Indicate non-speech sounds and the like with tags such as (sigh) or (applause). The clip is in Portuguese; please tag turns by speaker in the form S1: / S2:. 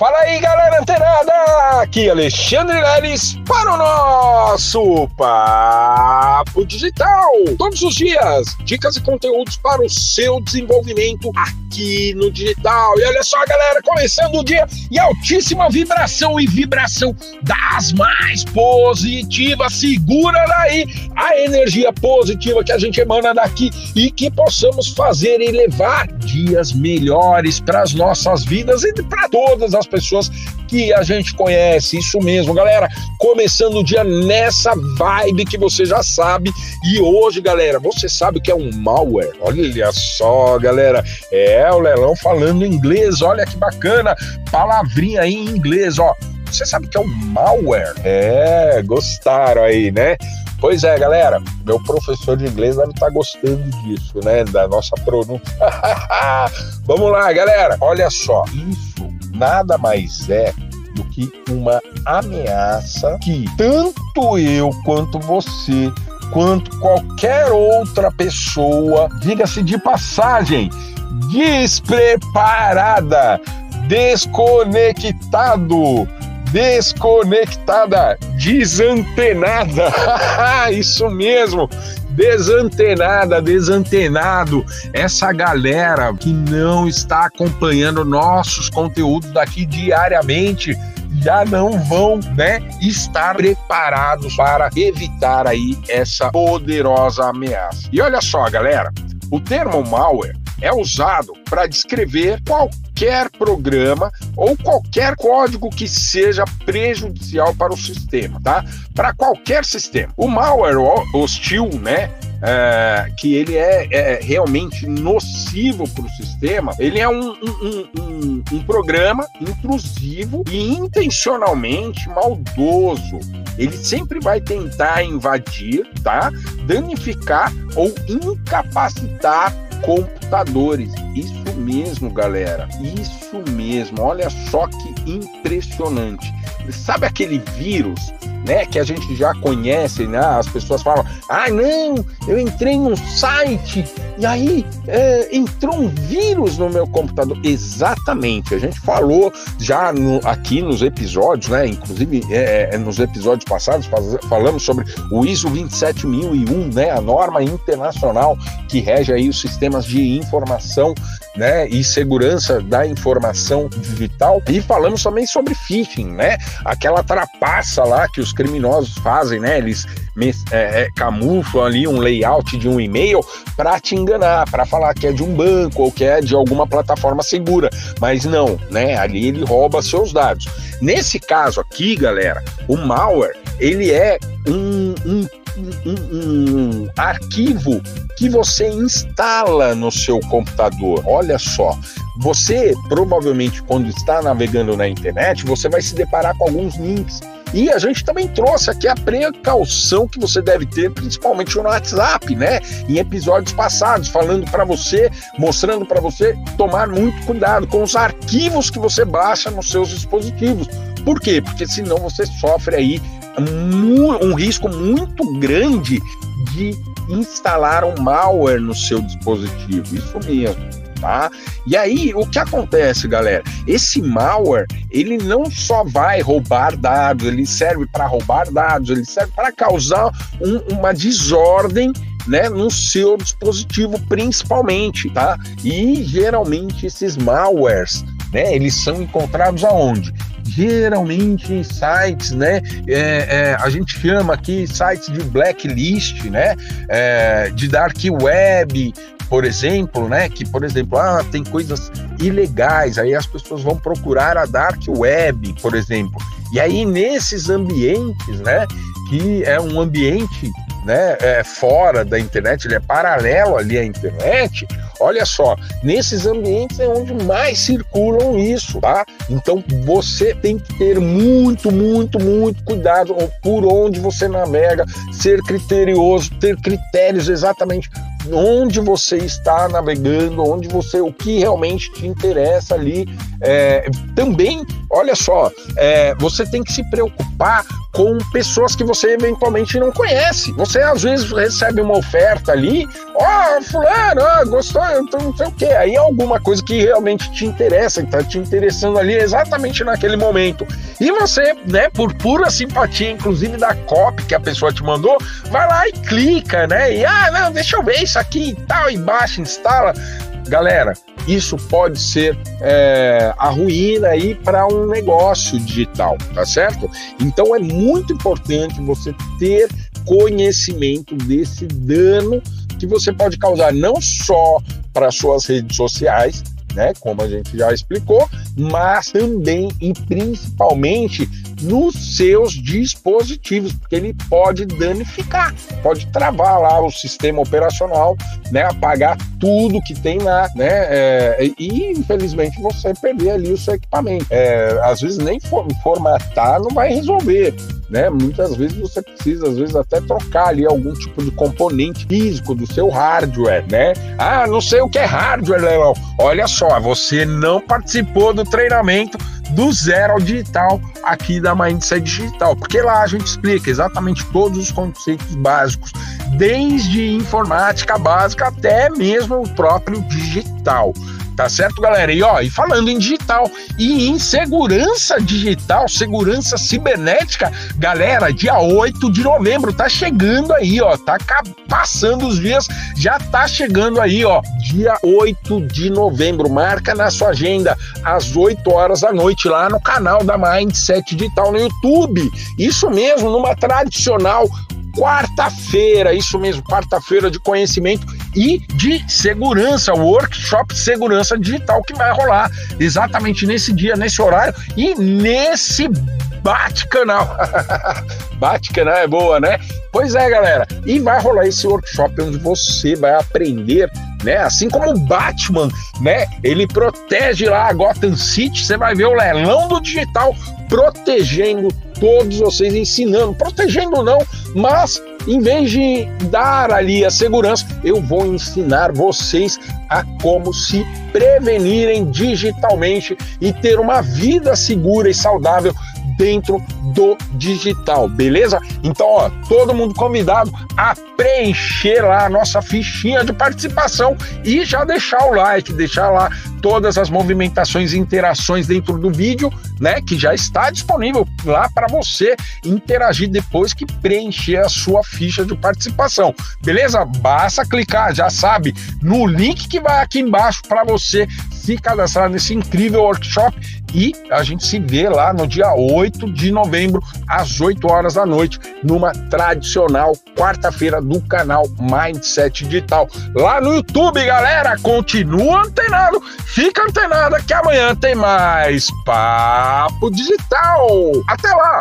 S1: Fala aí, galera antenada! Aqui Alexandre Leles para o nosso Papo Digital. Todos os dias, dicas e conteúdos para o seu desenvolvimento aqui no digital. E olha só, galera, começando o dia e altíssima vibração e vibração das mais positivas. Segura daí a energia positiva que a gente emana daqui e que possamos fazer e levar dias melhores para as nossas vidas e para todas as pessoas que a gente conhece. Isso mesmo, galera. Começando o dia nessa vibe que você já sabe. E hoje, galera, você sabe o que é um malware? Olha só, galera. É o Lelão falando inglês. Olha que bacana. Palavrinha aí em inglês, ó. Você sabe o que é um malware? É, gostaram aí, né? Pois é, galera, meu professor de inglês deve estar gostando disso, né? Da nossa pronúncia. (laughs) Vamos lá, galera. Olha só, isso nada mais é do que uma ameaça que tanto eu quanto você quanto qualquer outra pessoa, diga-se de passagem, despreparada, desconectado, desconectada, desantenada. (laughs) Isso mesmo desantenada, desantenado, essa galera que não está acompanhando nossos conteúdos daqui diariamente já não vão, né, estar preparados para evitar aí essa poderosa ameaça. E olha só, galera, o termo malware é usado para descrever qualquer programa ou qualquer código que seja prejudicial para o sistema, tá? Para qualquer sistema. O malware hostil, né? É, que ele é, é realmente nocivo para o sistema, ele é um, um, um, um, programa intrusivo e intencionalmente maldoso. Ele sempre vai tentar invadir, tá? Danificar ou incapacitar computadores. Isso mesmo, galera. Isso mesmo. Olha só que impressionante. Sabe aquele vírus né, que a gente já conhece, né? As pessoas falam: "Ah, não, eu entrei num site e aí é, entrou um vírus no meu computador". Exatamente. A gente falou já no, aqui nos episódios, né? Inclusive é, é nos episódios passados falamos sobre o ISO 27001, né? A norma internacional que rege aí os sistemas de informação né, e segurança da informação digital. E falamos também sobre phishing, né? Aquela trapaça lá que os criminosos fazem, né? Eles é, é, camuflam ali um layout de um e-mail para te enganar, para falar que é de um banco ou que é de alguma plataforma segura. Mas não, né? Ali ele rouba seus dados. Nesse caso aqui, galera, o malware ele é um, um um, um, arquivo que você instala no seu computador. Olha só, você provavelmente quando está navegando na internet, você vai se deparar com alguns links. E a gente também trouxe aqui a precaução que você deve ter, principalmente no WhatsApp, né? Em episódios passados, falando para você, mostrando para você tomar muito cuidado com os arquivos que você baixa nos seus dispositivos. Por quê? Porque senão você sofre aí um risco muito grande de instalar um malware no seu dispositivo. Isso mesmo. Tá? E aí, o que acontece, galera? Esse malware, ele não só vai roubar dados, ele serve para roubar dados, ele serve para causar um, uma desordem né, no seu dispositivo principalmente, tá? E geralmente esses malwares, né, eles são encontrados aonde? Geralmente em sites, né? É, é, a gente chama aqui sites de blacklist, né? É, de dark web, por exemplo, né? Que, por exemplo, ah, tem coisas ilegais, aí as pessoas vão procurar a dark web, por exemplo. E aí, nesses ambientes, né? Que é um ambiente né, é, fora da internet, ele é paralelo ali à internet, olha só, nesses ambientes é onde mais circulam isso, tá? Então você tem que ter muito, muito, muito cuidado por onde você navega, ser criterioso, ter critérios exatamente onde você está navegando, onde você, o que realmente te interessa ali. É, também, olha só, é, você tem que se preocupar com pessoas que você eventualmente não conhece. Você às vezes recebe uma oferta ali, ó, oh, fulano, oh, gostou, não sei o quê. Aí é alguma coisa que realmente te interessa, que tá te interessando ali exatamente naquele momento. E você, né, por pura simpatia, inclusive da copy que a pessoa te mandou, vai lá e clica, né? E ah, não, deixa eu ver isso aqui e tal, e baixa, instala. Galera, isso pode ser é, a ruína aí para um negócio digital, tá certo? Então é muito importante você ter conhecimento desse dano que você pode causar não só para suas redes sociais, né, como a gente já explicou, mas também e principalmente nos seus dispositivos, porque ele pode danificar, pode travar lá o sistema operacional, né, apagar tudo que tem lá, né, é, e infelizmente você perder ali o seu equipamento. É, às vezes nem formatar não vai resolver, né? Muitas vezes você precisa, às vezes, até trocar ali algum tipo de componente físico do seu hardware, né? Ah, não sei o que é hardware, Leão. Olha só, você não participou do treinamento do zero ao digital aqui da Mindset Digital, porque lá a gente explica exatamente todos os conceitos básicos, desde informática básica até mesmo o próprio digital. Tá certo, galera? E ó, e falando em digital e em segurança digital, segurança cibernética, galera, dia 8 de novembro tá chegando aí, ó, tá passando os dias, já tá chegando aí, ó, dia 8 de novembro. Marca na sua agenda às 8 horas da noite lá no canal da Mindset Digital no YouTube. Isso mesmo, numa tradicional quarta-feira, isso mesmo, quarta-feira de conhecimento e de segurança, workshop segurança digital que vai rolar exatamente nesse dia, nesse horário e nesse bate-canal. (laughs) bate-canal é boa, né? Pois é, galera. E vai rolar esse workshop onde você vai aprender, né? Assim como o Batman, né? Ele protege lá a Gotham City. Você vai ver o leilão do digital protegendo todos vocês, ensinando, protegendo não, mas em vez de dar ali a segurança, eu vou ensinar vocês a como se prevenirem digitalmente e ter uma vida segura e saudável dentro do digital, beleza? Então, ó, todo mundo convidado a preencher lá a nossa fichinha de participação e já deixar o like, deixar lá todas as movimentações e interações dentro do vídeo, né, que já está disponível lá para você interagir depois que preencher a sua ficha de participação. Beleza? Basta clicar, já sabe, no link que vai aqui embaixo para você se cadastrar nesse incrível workshop e a gente se vê lá no dia 8 de novembro, às 8 horas da noite, numa tradicional quarta-feira do canal Mindset Digital. Lá no YouTube, galera, continua antenado, fica antenada que amanhã tem mais Papo Digital. Até lá!